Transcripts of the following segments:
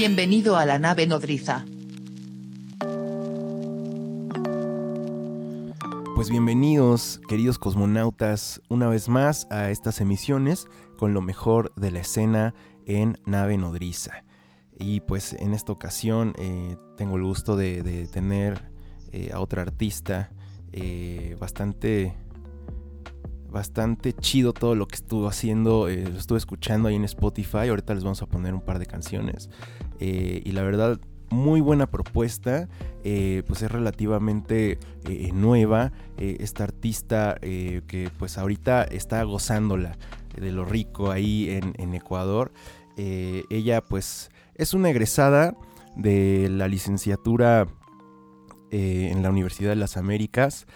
Bienvenido a la nave nodriza. Pues bienvenidos, queridos cosmonautas, una vez más a estas emisiones con lo mejor de la escena en nave nodriza. Y pues en esta ocasión eh, tengo el gusto de, tener eh, a otra artista eh, bastante bastante chido todo lo que estuvo haciendo, lo estuve escuchando ahí en Spotify, ahorita les vamos a poner un par de canciones. Y la verdad muy buena propuesta, pues es relativamente nueva, esta artista que pues ahorita está gozándola de lo rico ahí en, Ecuador, ella pues es una egresada de la licenciatura eh, en la Universidad de las Américas.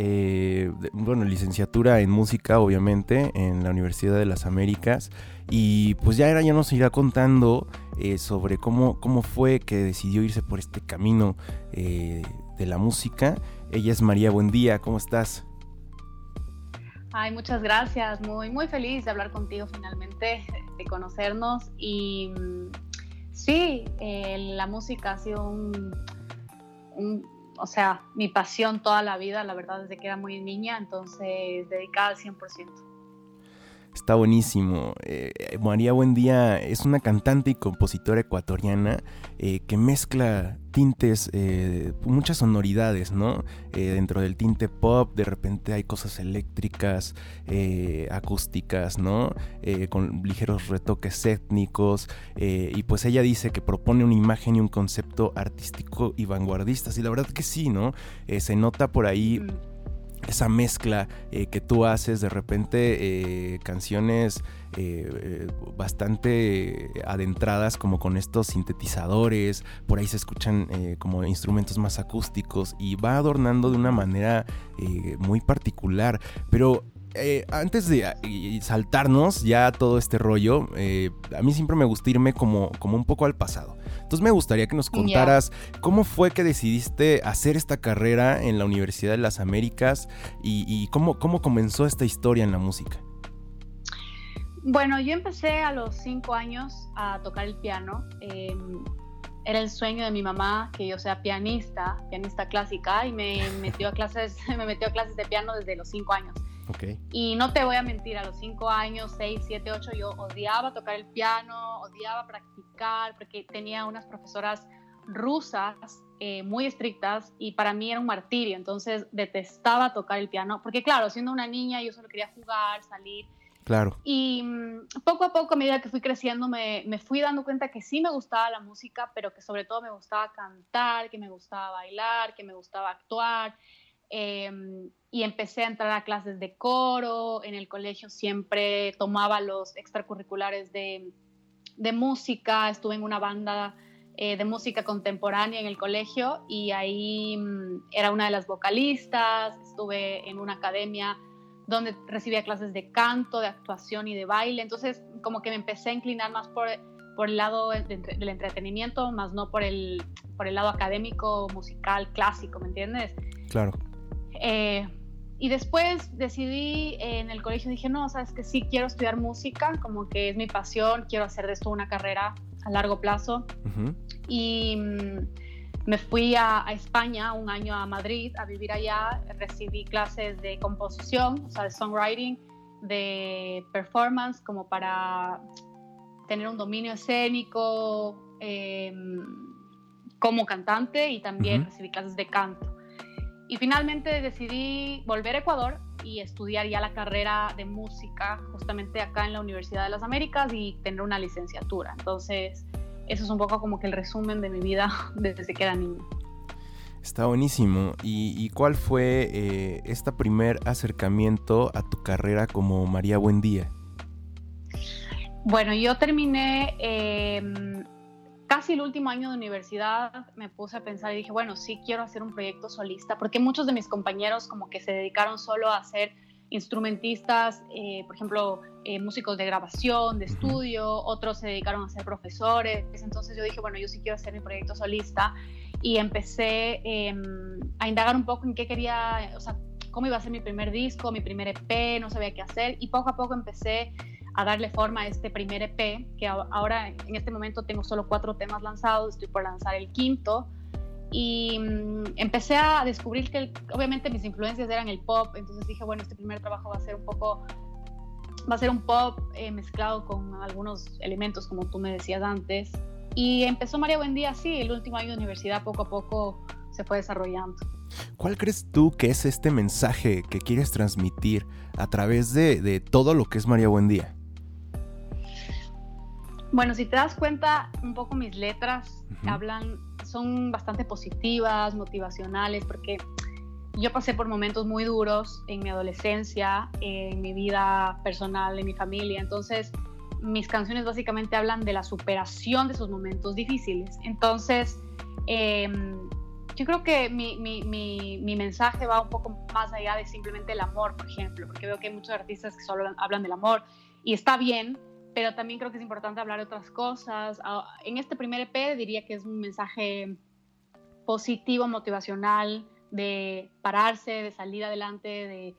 Eh, bueno, licenciatura en música, obviamente, en la Universidad de las Américas. Y pues ya era, ya nos irá contando eh, sobre cómo, cómo fue que decidió irse por este camino de la música. Ella es María Buendía, ¿cómo estás? Ay, muchas gracias. Muy, muy feliz de hablar contigo finalmente, de conocernos. Y Sí, eh, la música ha sido un, o sea, mi pasión toda la vida, la verdad, desde que era muy niña, entonces dedicada al 100%. Está buenísimo. Eh, María Buendía es una cantante y compositora ecuatoriana eh, que mezcla tintes, eh, muchas sonoridades, ¿no? dentro del tinte pop, de repente hay cosas eléctricas, acústicas, ¿no? con ligeros retoques étnicos. y pues ella dice que propone una imagen y un concepto artístico y vanguardista. Y la verdad que sí, ¿no? se nota por ahí. Esa mezcla eh, que tú haces de repente eh, canciones eh, bastante adentradas como con estos sintetizadores por ahí se escuchan como instrumentos más acústicos y va adornando de una manera muy particular pero eh, antes de saltarnos ya todo este rollo, eh, a mí siempre me gusta irme como, como un poco al pasado. Entonces me gustaría que nos contaras cómo fue que decidiste hacer esta carrera en la Universidad de las Américas y, cómo, cómo comenzó esta historia en la música. Bueno, yo empecé a los cinco años a tocar el piano. Em, era el sueño de mi mamá que yo sea pianista, pianista clásica, y me metió a clases, me metió a clases de piano desde los cinco años. Y no te voy a mentir, a los 5 años, 6, 7, 8, yo odiaba tocar el piano, odiaba practicar, porque tenía unas profesoras rusas eh, muy estrictas y para mí era un martirio, entonces detestaba tocar el piano, porque claro, siendo una niña yo solo quería jugar, salir. Claro. Y mm, poco a poco, a medida que fui creciendo, me, me, fui dando cuenta que sí me gustaba la música, pero que sobre todo me gustaba cantar, que me gustaba bailar, que me gustaba actuar. Em, y empecé a entrar a clases de coro, en el colegio siempre tomaba los extracurriculares de, de música, estuve en una banda eh, de música contemporánea en el colegio y ahí mm, era una de las vocalistas, estuve en una academia donde recibía clases de canto, de actuación y de baile, entonces como que me empecé a inclinar más por, por el lado del entretenimiento, más no por el, por el lado académico, musical, clásico, ¿me entiendes? Claro. Eh, y después decidí en el colegio, dije, no, sabes que sí, quiero estudiar música, como que es mi pasión, quiero hacer de esto una carrera a largo plazo. Y mm, me fui a, España un año a Madrid a vivir allá, recibí clases de composición, o sea, de songwriting, de performance, como para tener un dominio escénico em, como cantante y también recibí clases de canto. Y finalmente decidí volver a Ecuador y estudiar ya la carrera de música justamente acá en la Universidad de las Américas y tener una licenciatura. Entonces, eso es un poco como que el resumen de mi vida desde que era niña. Está buenísimo. ¿Y, cuál fue eh, este primer acercamiento a tu carrera como María Buendía? Bueno, yo terminé em, casi el último año de universidad me puse a pensar y dije, bueno, sí quiero hacer un proyecto solista, porque muchos de mis compañeros como que se dedicaron solo a ser instrumentistas, eh, por ejemplo, eh, músicos de grabación, de estudio, otros se dedicaron a ser profesores, entonces yo dije, bueno, yo sí quiero hacer mi proyecto solista y empecé em, a indagar un poco en qué quería, o sea, cómo iba a ser mi primer disco, mi primer EP, no sabía qué hacer y poco a poco empecé a darle forma a este primer EP, que ahora en este momento tengo solo cuatro temas lanzados, estoy por lanzar el quinto. Y mm, empecé a descubrir que obviamente mis influencias eran el pop, entonces dije, bueno, este primer trabajo va a ser un poco, va a ser un pop eh, mezclado con algunos elementos, como tú me decías antes. Y empezó María Buendía así, el último año de universidad poco a poco se fue desarrollando. ¿Cuál crees tú que es este mensaje que quieres transmitir a través de, de todo lo que es María Buendía? Bueno, si te das cuenta, un poco mis letras hablan, son bastante positivas, motivacionales, porque yo pasé por momentos muy duros en mi adolescencia, en mi vida personal, en mi familia. Entonces, mis canciones básicamente hablan de la superación de esos momentos difíciles. Entonces, em, yo creo que mi, mi, mi, mi, mensaje va un poco más allá de simplemente el amor, por ejemplo, porque veo que hay muchos artistas que solo hablan del amor y está bien, pero también creo que es importante hablar de otras cosas. Ah, en este primer EP diría que es un mensaje positivo, motivacional, de pararse, de salir adelante, de,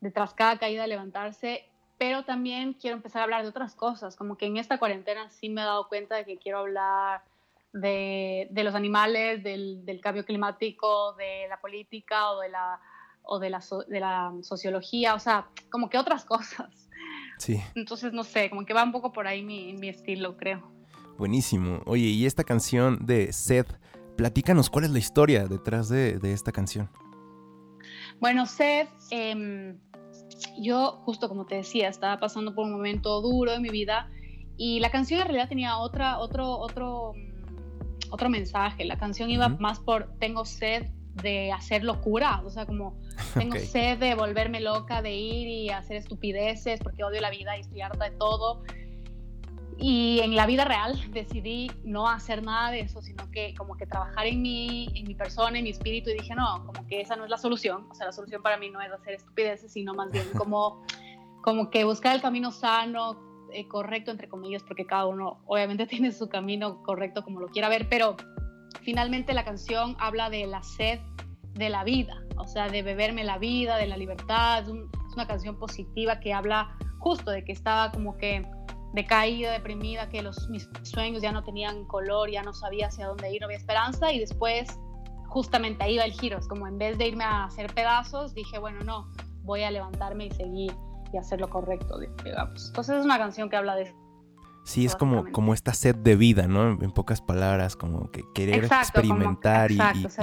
de tras cada caída levantarse, pero también quiero empezar a hablar de otras cosas, como que en esta cuarentena sí me he dado cuenta de que quiero hablar de, los animales, del, cambio climático, de la política o de la, o de la, de la sociología, o sea, como que otras cosas. Entonces, no sé, como que va un poco por ahí mi, mi estilo, creo. Buenísimo. Oye, y esta canción de Seth, platícanos cuál es la historia detrás de, de esta canción. Bueno, Seth, em, yo justo como te decía, estaba pasando por un momento duro en mi vida y la canción en realidad tenía otra, otro, otro, mm, otro mensaje. La canción iba más por tengo sed de hacer locura, o sea, como tengo sed de volverme loca, de ir y hacer estupideces porque odio la vida y estoy harta de todo. Y en la vida real decidí no hacer nada de eso, sino que como que trabajar en mí, en mi persona, en mi espíritu y dije, no, como que esa no es la solución, o sea, la solución para mí no es hacer estupideces, sino más bien como, como que buscar el camino sano, eh, correcto, entre comillas, porque cada uno obviamente tiene su camino correcto como lo quiera ver, pero finalmente la canción habla de la sed de la vida, o sea, de beberme la vida, de la libertad. Es, una canción positiva que habla justo de que estaba como que decaída, deprimida, que los, mis sueños ya no tenían color, ya no sabía hacia dónde ir, no había esperanza y después justamente ahí va el giro, es como en vez de irme a hacer pedazos, dije, bueno, no, voy a levantarme y seguir y hacer lo correcto, digamos. Entonces es una canción que habla de Sí, es como, como esta sed de vida, ¿no? En pocas palabras, como que querer experimentar y,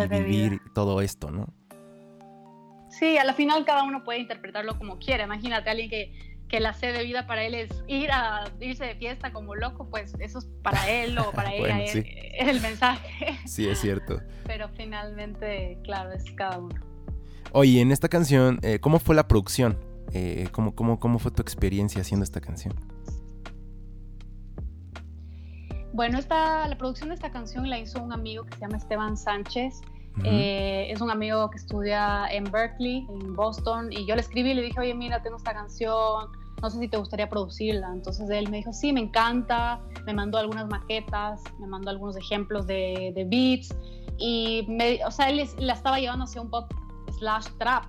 vivir todo esto, ¿no? Sí, a la final cada uno puede interpretarlo como quiera. Imagínate a alguien que, que la sed de vida para él es ir a irse de fiesta como loco, pues eso es para él o para ella es, el mensaje. Sí, es cierto. Pero finalmente, claro, es cada uno. Oye, en esta canción, eh, ¿cómo fue la producción? Eh, ¿cómo, cómo, ¿Cómo fue tu experiencia haciendo esta canción? Bueno, esta, la producción de esta canción la hizo un amigo que se llama Esteban Sánchez. Eh, es un amigo que estudia en Berkeley, en Boston, y yo le escribí y le dije, oye, mira, tengo esta canción, no sé si te gustaría producirla. Entonces él me dijo, sí, me encanta, me mandó algunas maquetas, me mandó algunos ejemplos de, de beats, y me, o sea, él la estaba llevando hacia un pop slash trap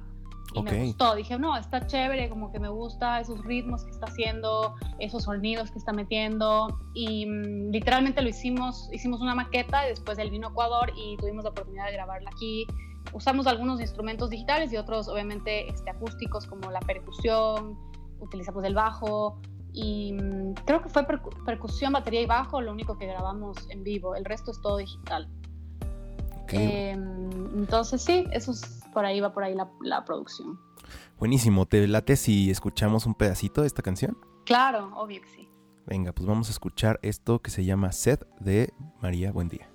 y me gustó. Dije, no, está chévere, como que me gusta esos ritmos que está haciendo, esos sonidos que está metiendo. Y mm, literalmente lo hicimos, hicimos una maqueta, y después él vino a Ecuador y tuvimos la oportunidad de grabarla aquí. Usamos algunos instrumentos digitales y otros, obviamente, este, acústicos como la percusión, utilizamos el bajo. Y mm, creo que fue percusión, batería y bajo lo único que grabamos en vivo. El resto es todo digital. Em, entonces sí, eso es, por ahí va por ahí la, producción. Buenísimo, ¿te late si escuchamos un pedacito de esta canción? Claro, obvio que sí. Venga, pues vamos a escuchar esto que se llama Sed de María Buendía.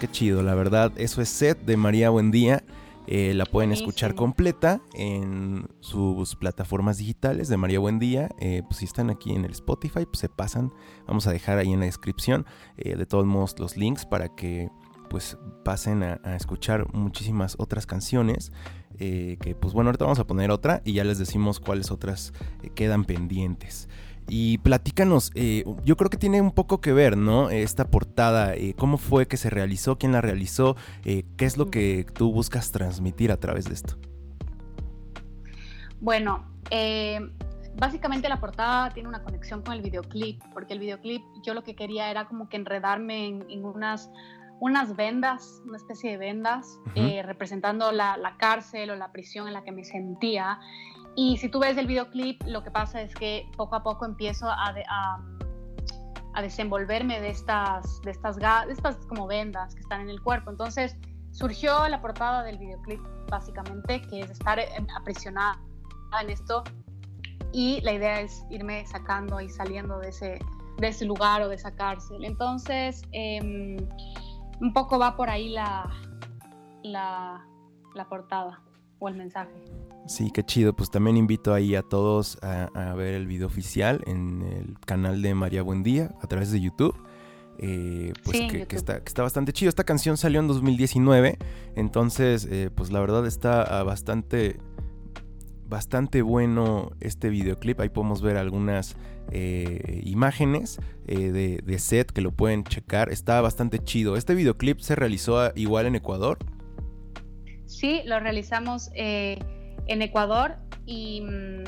Qué chido, la verdad. Eso es set de María Buendía. Eh, la pueden escuchar completa en sus plataformas digitales de María Buendía. Eh, pues si están aquí en el Spotify, pues se pasan. Vamos a dejar ahí en la descripción eh, de todos modos los links para que pues pasen a, a escuchar muchísimas otras canciones. que pues bueno, ahorita vamos a poner otra y ya les decimos cuáles otras quedan pendientes. Y platícanos, eh, yo creo que tiene un poco que ver, ¿no? Esta portada, eh, cómo fue que se realizó, quién la realizó, eh, qué es lo que tú buscas transmitir a través de esto. Bueno, básicamente la portada tiene una conexión con el videoclip, porque el videoclip yo lo que quería era como que enredarme en, unas, unas vendas, una especie de vendas, representando la, la, cárcel o la prisión en la que me sentía. Y si tú ves el videoclip, lo que pasa es que poco a poco empiezo a, a, desenvolverme de estas, de, estas, de estas como vendas que están en el cuerpo. Entonces surgió la portada del videoclip básicamente, que es estar aprisionada en esto. Y la idea es irme sacando y saliendo de ese, de ese lugar o de esa cárcel. Entonces, em, un poco va por ahí la, la, la portada o el mensaje. Sí, qué chido. Pues también invito ahí a todos a, ver el video oficial en el canal de María Buendía a través de YouTube. Eh, pues que, está, que, está, bastante chido. Esta canción salió en 2019, entonces eh, pues la verdad está ah, bastante, bastante bueno este videoclip. Ahí podemos ver algunas eh, imágenes de, de, set que lo pueden checar. Está bastante chido. Este videoclip se realizó ah, igual en Ecuador. Sí, lo realizamos en Ecuador y mm,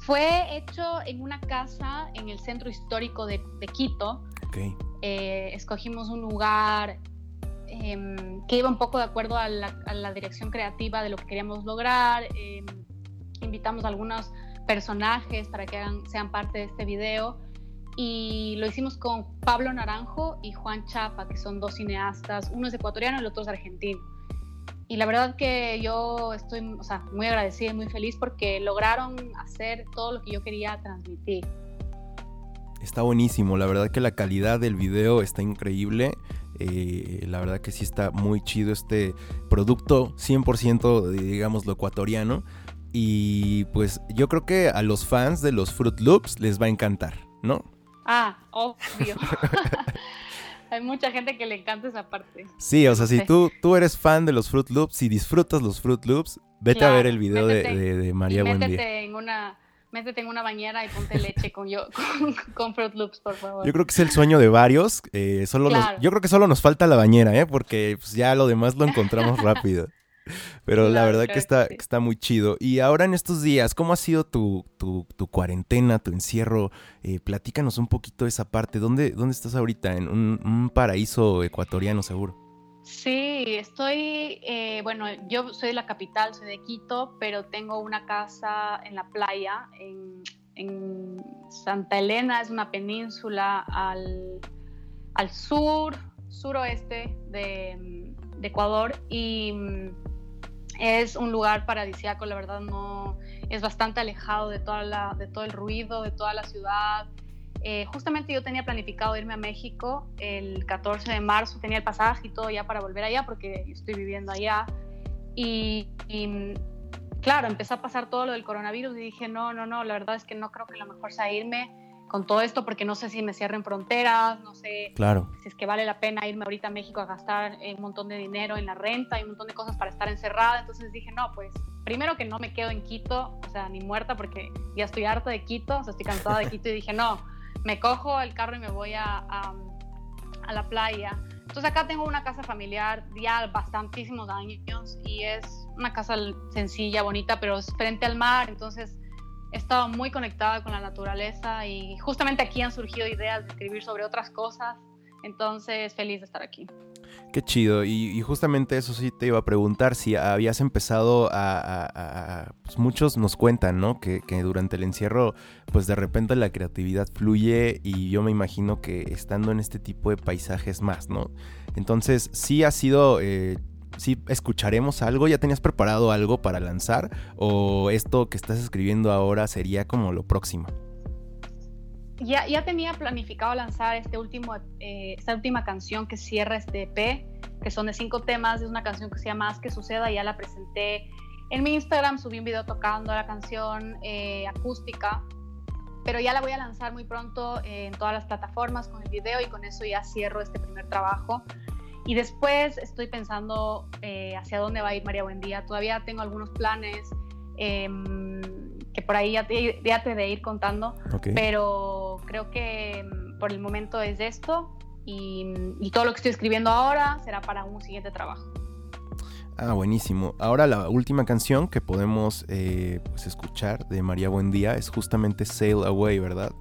fue hecho en una casa en el centro histórico de, Quito. Eh, escogimos un lugar em, que iba un poco de acuerdo a la, dirección creativa de lo que queríamos lograr. Em, invitamos a algunos personajes para que sean parte de este video y lo hicimos con Pablo Naranjo y Juan Chapa, que son dos cineastas, uno es ecuatoriano y el otro es argentino y la verdad que yo estoy muy agradecida y muy feliz porque lograron hacer todo lo que yo quería transmitir. Está buenísimo, la verdad que la calidad del video está increíble. Eh, la verdad que sí está muy chido este producto, 100% digamos lo ecuatoriano. Y pues yo creo que a los fans de los Fruit Loops les va a encantar, ¿no? Ah, obvio. Hay mucha gente que le encanta esa parte. Sí, o sea, si tú, tú eres fan de los Fruit Loops, y disfrutas los Fruit Loops, vete a ver el video de, de, María métete En una, métete en una bañera y ponte leche con, yo, con, Fruit Loops, por favor. Yo creo que es el sueño de varios. Eh, solo yo creo que solo nos falta la bañera, ¿eh? Porque pues, ya lo demás lo encontramos rápido. Pero la verdad que está, está muy chido. Y ahora en estos días, ¿cómo ha sido tu, tu, cuarentena, tu encierro? Eh, platícanos un poquito de esa parte. ¿Dónde, dónde estás ahorita? En un, paraíso ecuatoriano seguro. Sí, estoy, eh, bueno, yo soy de la capital, soy de Quito, pero tengo una casa en la playa, en, Santa Elena, es una península al, al sur, suroeste de, de Ecuador y es un lugar paradisíaco, la verdad no es bastante alejado de, toda la, de todo el ruido, de toda la ciudad. Eh, justamente yo tenía planificado irme a México el 14 de marzo, tenía el pasaje y todo ya para volver allá porque estoy viviendo allá. Y, y, claro, empezó a pasar todo lo del coronavirus y dije, no, no, no, la verdad es que no creo que lo mejor sea irme con todo esto porque no sé si me cierren fronteras, no sé claro. si es que vale la pena irme ahorita a México a gastar un montón de dinero en la renta y un montón de cosas para estar encerrada. Entonces dije, no, pues primero que no me quedo en Quito, o sea, ni muerta porque ya estoy harta de Quito, o sea, estoy cansada de Quito y dije, no, me cojo el carro y me voy a, a, a la playa. Entonces acá tengo una casa familiar ya bastantísimos años y es una casa sencilla, bonita, pero es frente al mar, entonces he estado muy conectada con la naturaleza y justamente aquí han surgido ideas de escribir sobre otras cosas. Entonces, feliz de estar aquí. Qué chido. Y, justamente eso sí te iba a preguntar si habías empezado a... pues muchos nos cuentan, ¿no? Que, durante el encierro, pues de repente la creatividad fluye y yo me imagino que estando en este tipo de paisajes más, ¿no? Entonces, sí ha sido eh, si escucharemos algo? ¿Ya tenías preparado algo para lanzar? ¿O esto que estás escribiendo ahora sería como lo próximo? ya, ya tenía planificado lanzar este último, eh, esta última canción que cierra este EP, que son de cinco temas. Es una canción que se llama Haz que suceda. Ya la presenté en mi Instagram, subí un video tocando la canción eh, acústica, pero ya la voy a lanzar muy pronto en todas las plataformas con el video y con eso ya cierro este primer trabajo. Y después estoy pensando eh, hacia dónde va a ir María Buendía. Todavía tengo algunos planes. Em, que por ahí ya te, ya te de ir contando, pero creo que mm, por el momento es esto y, todo lo que estoy escribiendo ahora será para un siguiente trabajo. Ah, buenísimo. Ahora la última canción que podemos eh, pues, escuchar de María Buendía es justamente Sail Away, ¿verdad?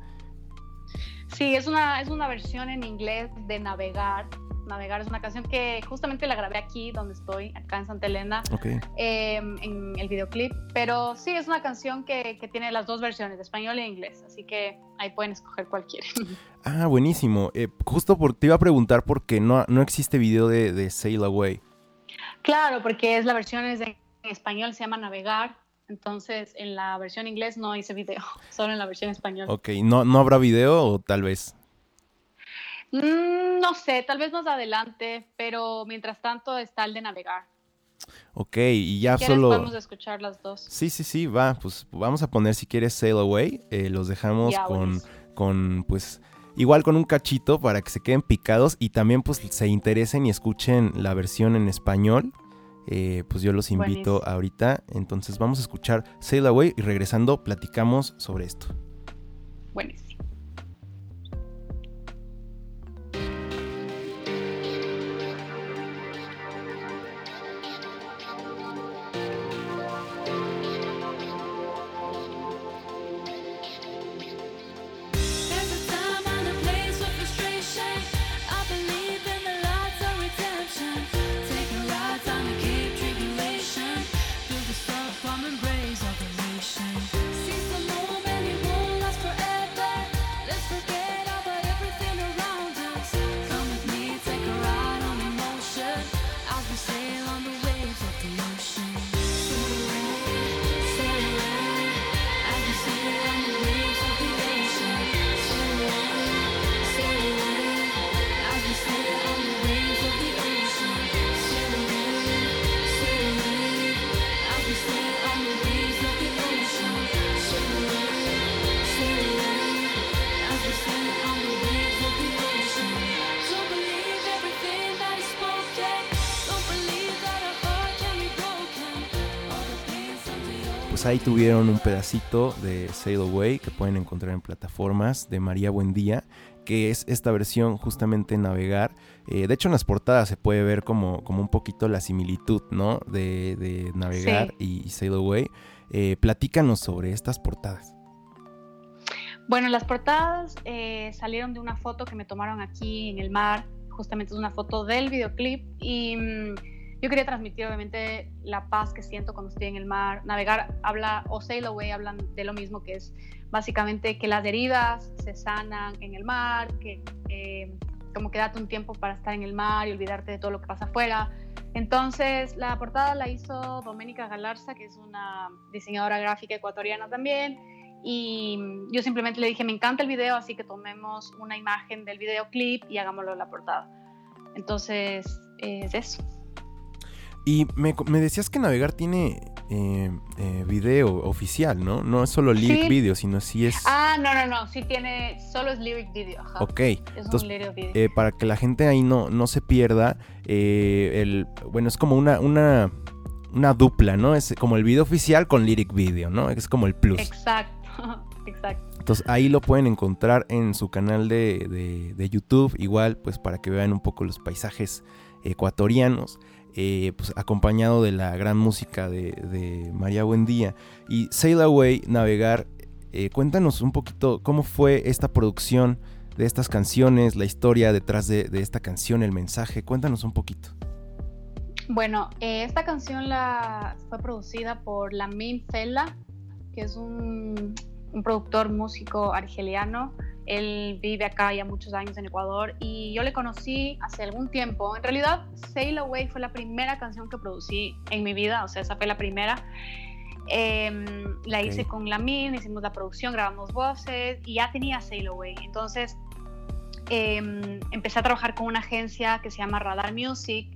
Sí, es una, es una versión en inglés de Navegar Navegar es una canción que justamente la grabé aquí donde estoy, acá en Santa Elena, em, en el videoclip. Pero sí, es una canción que, que, tiene las dos versiones, de español e inglés, así que ahí pueden escoger cualquiera. Ah, buenísimo. Eh, justo por, te iba a preguntar por qué no, no existe video de, de Sail Away. Claro, porque es la versión es en español, se llama Navegar. Entonces, en la versión inglés no hice video, solo en la versión español. Ok, ¿no, no habrá video o tal vez? Mm, no sé, tal vez más adelante, pero mientras tanto está el de navegar. Ok, y ya solo. Podemos escuchar las dos. Sí, sí, sí, va. Pues vamos a poner si quieres Sail Away. Eh, los dejamos con, con, pues, igual con un cachito para que se queden picados y también, pues, se interesen y escuchen la versión en español. Eh, pues yo los invito ahorita. Entonces vamos a escuchar Sail Away y regresando platicamos sobre esto. Buenísimo. Pues ahí tuvieron un pedacito de Sail Away que pueden encontrar en plataformas de María Buendía, que es esta versión justamente Navegar. Eh, de hecho en las portadas se puede ver como, como un poquito la similitud, ¿no? De, Navegar y, Sail Away. Eh, platícanos sobre estas portadas. Bueno, las portadas eh, salieron de una foto que me tomaron aquí en el mar. Justamente es una foto del videoclip y... Yo quería transmitir obviamente la paz que siento cuando estoy en el mar. Navegar habla, o Sail Away hablan de lo mismo, que es básicamente que las heridas se sanan en el mar, que como que date un tiempo para estar en el mar y olvidarte de todo lo que pasa afuera. Entonces, la portada la hizo Doménica Galarza, que es una diseñadora gráfica ecuatoriana también. Y yo simplemente le dije, me encanta el video, así que tomemos una imagen del videoclip y hagámoslo en la portada. Entonces, es eso. Y me, decías que Navegar tiene eh, eh, video oficial, ¿no? No es solo lyric video, sino sí es... Ah, no, no, no, sí tiene, solo es lyric video. Ok, es Entonces, un lyric video. Eh, para que la gente ahí no, no se pierda, el, bueno, es como una, una, una dupla, ¿no? Es como el video oficial con lyric video, ¿no? Es como el plus. Exacto, exacto. Entonces ahí lo pueden encontrar en su canal de, de, de YouTube, igual pues para que vean un poco los paisajes ecuatorianos. Eh, pues, acompañado de la gran música de, María Buendía. Y Sail Away, Navegar, eh, cuéntanos un poquito cómo fue esta producción de estas canciones, la historia detrás de, esta canción, el mensaje. Cuéntanos un poquito. Bueno, eh, esta canción la, fue producida por Lamin Fela, que es un, un productor músico argeliano él vive acá ya muchos años en Ecuador y yo le conocí hace algún tiempo. En realidad, Sail Away fue la primera canción que producí en mi vida, o sea, esa fue la primera. Em, la hice con Lamin, hicimos la producción, grabamos voces y ya tenía Sail Away. Entonces em, empecé a trabajar con una agencia que se llama Radar Music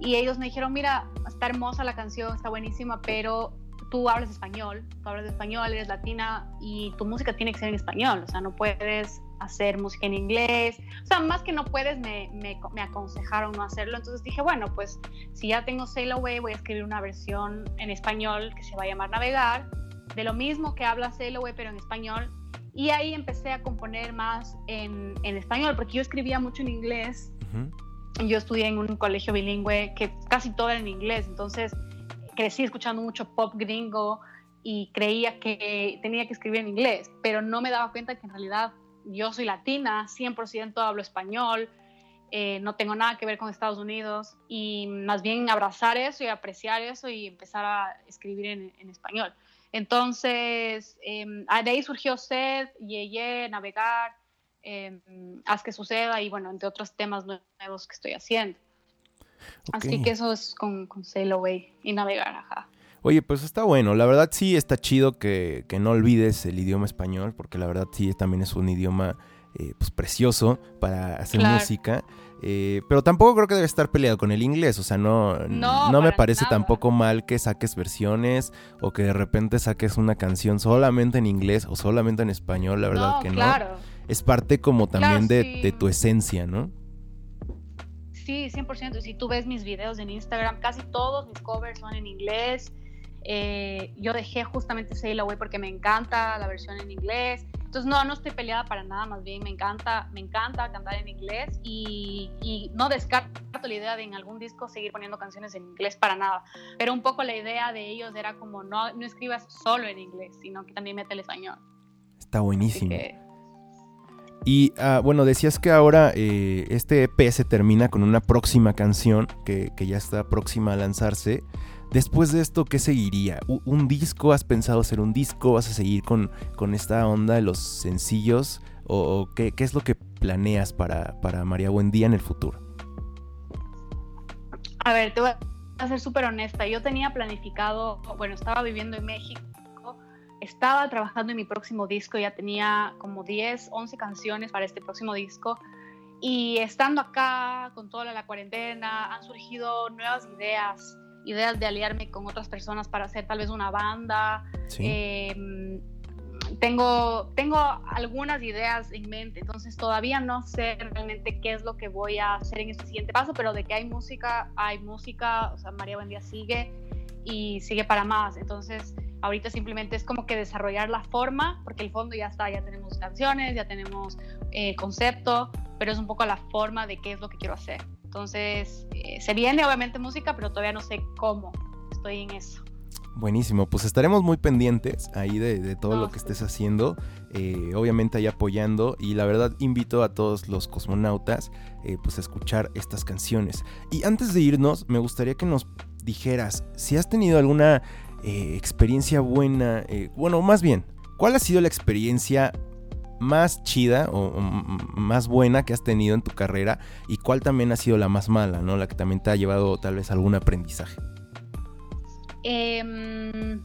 y ellos me dijeron, mira, está hermosa la canción, está buenísima, pero tú hablas español, tú hablas español, eres latina y tu música tiene que ser en español, o sea, no puedes hacer música en inglés, o sea, más que no puedes, me, me, me aconsejaron no hacerlo, entonces dije, bueno, pues si ya tengo Sail Away, voy a escribir una versión en español que se va a llamar Navegar, de lo mismo que habla Sail Away, pero en español, y ahí empecé a componer más en, en español, porque yo escribía mucho en inglés, yo estudié en un colegio bilingüe que casi todo era en inglés, entonces crecí escuchando mucho pop gringo y creía que tenía que escribir en inglés, pero no me daba cuenta que en realidad yo soy latina, 100% hablo español, eh, no tengo nada que ver con Estados Unidos y más bien abrazar eso y apreciar eso y empezar a escribir en, español. Entonces, em, de ahí surgió Sed, Yeye, Navegar, eh, Haz que suceda y bueno, entre otros temas nuevos que estoy haciendo. Así que eso es con, con Sail Away y navegar, ajá. Oye, pues está bueno. La verdad sí está chido que, no olvides el idioma español, porque la verdad sí también es un idioma eh, pues precioso para hacer música. Eh, pero tampoco creo que debe estar peleado con el inglés. O sea, no, no, me parece tampoco mal que saques versiones o que de repente saques una canción solamente en inglés o solamente en español. La verdad que no. Es parte como también de, de tu esencia, ¿no? Sí, 100%. Si tú ves mis videos en Instagram, casi todos mis covers son en inglés. Eh, yo dejé justamente Sail Away porque me encanta la versión en inglés. Entonces, no, no estoy peleada para nada, más bien me encanta, me encanta cantar en inglés y, y, no descarto la idea de en algún disco seguir poniendo canciones en inglés para nada. Pero un poco la idea de ellos era como no, no escribas solo en inglés, sino que también mete el español. Está buenísimo. Y ah, bueno, decías que ahora eh, este EP se termina con una próxima canción que, ya está próxima a lanzarse. Después de esto, ¿qué seguiría? ¿Un disco? ¿Has pensado hacer un disco? ¿Vas a seguir con, con esta onda de los sencillos? ¿O, qué, es lo que planeas para, para María Buendía en el futuro? A ver, te voy a ser súper honesta. Yo tenía planificado, bueno, estaba viviendo en México estaba trabajando en mi próximo disco, ya tenía como 10, 11 canciones para este próximo disco. Y estando acá con toda la cuarentena, han surgido nuevas ideas, ideas de aliarme con otras personas para hacer tal vez una banda. Em, tengo, tengo algunas ideas en mente, entonces todavía no sé realmente qué es lo que voy a hacer en este siguiente paso, pero de que hay música, hay música, o sea, María Buendía sigue y sigue para más. Entonces, Ahorita simplemente es como que desarrollar la forma, porque el fondo ya está, ya tenemos canciones, ya tenemos eh, concepto, pero es un poco la forma de qué es lo que quiero hacer. Entonces, eh, se viene obviamente música, pero todavía no sé cómo. Estoy en eso. Buenísimo, pues estaremos muy pendientes ahí de, todo lo que estés haciendo, eh, obviamente ahí apoyando y la verdad invito a todos los cosmonautas pues a escuchar estas canciones. Y antes de irnos, me gustaría que nos dijeras si has tenido alguna eh, experiencia buena, eh, bueno, más bien, ¿cuál ha sido la experiencia más chida o, más buena que has tenido en tu carrera y cuál también ha sido la más mala, ¿no? La que también te ha llevado tal vez algún aprendizaje. Em,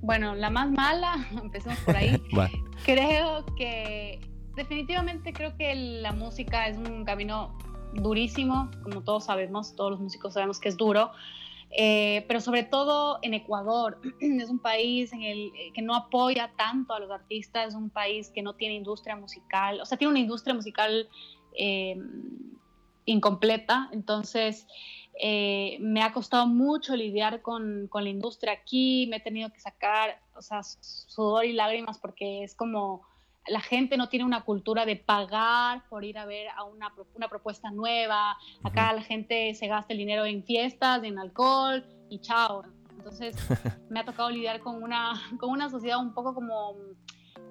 bueno, la más mala, empecemos por ahí. creo que definitivamente creo que la música es un camino durísimo, como todos sabemos, todos los músicos sabemos que es duro. Eh, pero sobre todo en Ecuador. Es un país en el eh, que no apoya tanto a los artistas, es un país que no tiene industria musical, o sea, tiene una industria musical eh, incompleta, entonces me ha costado mucho lidiar con, con, la industria aquí, me he tenido que sacar, o sea, sudor y lágrimas porque es como la gente no tiene una cultura de pagar por ir a ver a una, una propuesta nueva. Acá la gente se gasta el dinero en fiestas, en alcohol y chao. Entonces me ha tocado lidiar con una, con una sociedad un poco como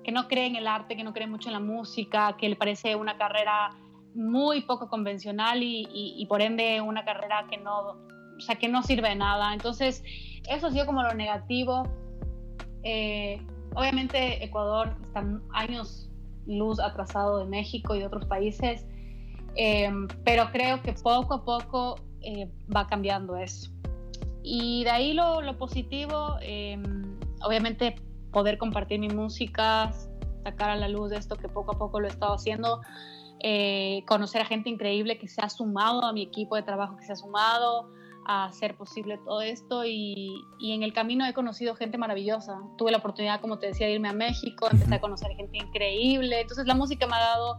que no cree en el arte, que no cree mucho en la música, que le parece una carrera muy poco convencional y, y, por ende una carrera que no, o sea, que no sirve de nada. Entonces, eso ha sido como lo negativo. Eh, obviamente Ecuador está años luz atrasado de México y de otros países, eh, pero creo que poco a poco eh, va cambiando eso. Y de ahí lo, lo positivo, em, obviamente poder compartir mi música, sacar a la luz de esto que poco a poco lo he estado haciendo, eh, conocer a gente increíble que se ha sumado a mi equipo de trabajo, que se ha sumado a hacer posible todo esto y, y, en el camino he conocido gente maravillosa. Tuve la oportunidad, como te decía, de irme a México, empecé a conocer gente increíble. Entonces la música me ha dado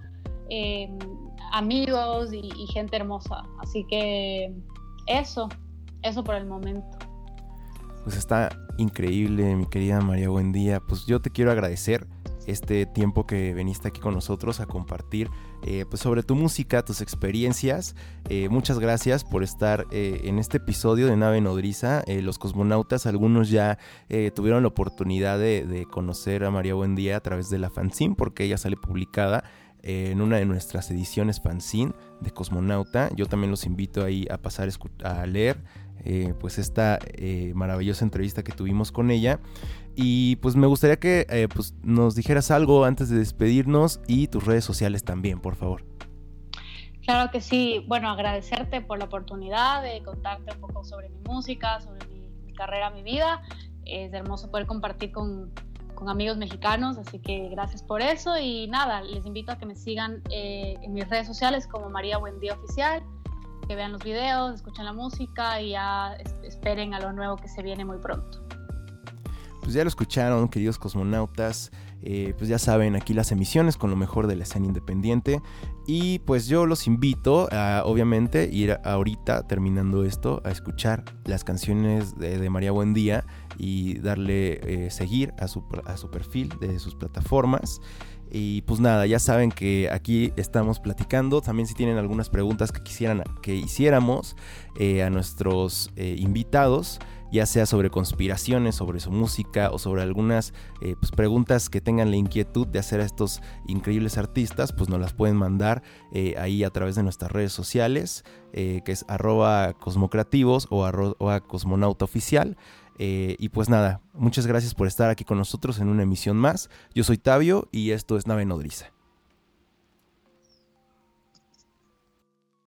em, amigos y, y, gente hermosa. Así que eso, eso por el momento. Pues está increíble, mi querida María, buen día. Pues yo te quiero agradecer este tiempo que viniste aquí con nosotros a compartir eh, pues sobre tu música, tus experiencias. Eh, muchas gracias por estar eh, en este episodio de Nave Nodriza. los cosmonautas, algunos ya tuvieron la oportunidad de, conocer a María Buendía a través de la fanzine porque ella sale publicada en una de nuestras ediciones fanzine de Cosmonauta. Yo también los invito ahí a pasar a leer pues esta maravillosa entrevista que tuvimos con ella. Y pues me gustaría que eh, pues nos dijeras algo antes de despedirnos y tus redes sociales también, por favor. Claro que sí. Bueno, agradecerte por la oportunidad de contarte un poco sobre mi música, sobre mi, carrera, mi vida. Es hermoso poder compartir con, con, amigos mexicanos, así que gracias por eso. Y nada, les invito a que me sigan en mis redes sociales como María Buendía Oficial que vean los videos, escuchen la música y ya esperen a lo nuevo que se viene muy pronto. Pues ya lo escucharon, queridos cosmonautas. Eh, pues ya saben, aquí las emisiones con lo mejor de la escena independiente. Y pues yo los invito a, obviamente, ir ahorita, terminando esto, a escuchar las canciones de, María Buendía y darle eh, seguir a su, a su perfil de sus plataformas. Y pues nada, ya saben que aquí estamos platicando. También si tienen algunas preguntas que quisieran que hiciéramos eh, a nuestros invitados, ya sea sobre conspiraciones, sobre su música o sobre algunas eh, pues, preguntas que tengan la inquietud de hacer a estos increíbles artistas, pues nos las pueden mandar ahí a través de nuestras redes sociales, que es arroba cosmocreativos o arroba. Eh, y pues nada, muchas gracias por estar aquí con nosotros en una emisión más. Yo soy Tabio y esto es Nave Nodriza.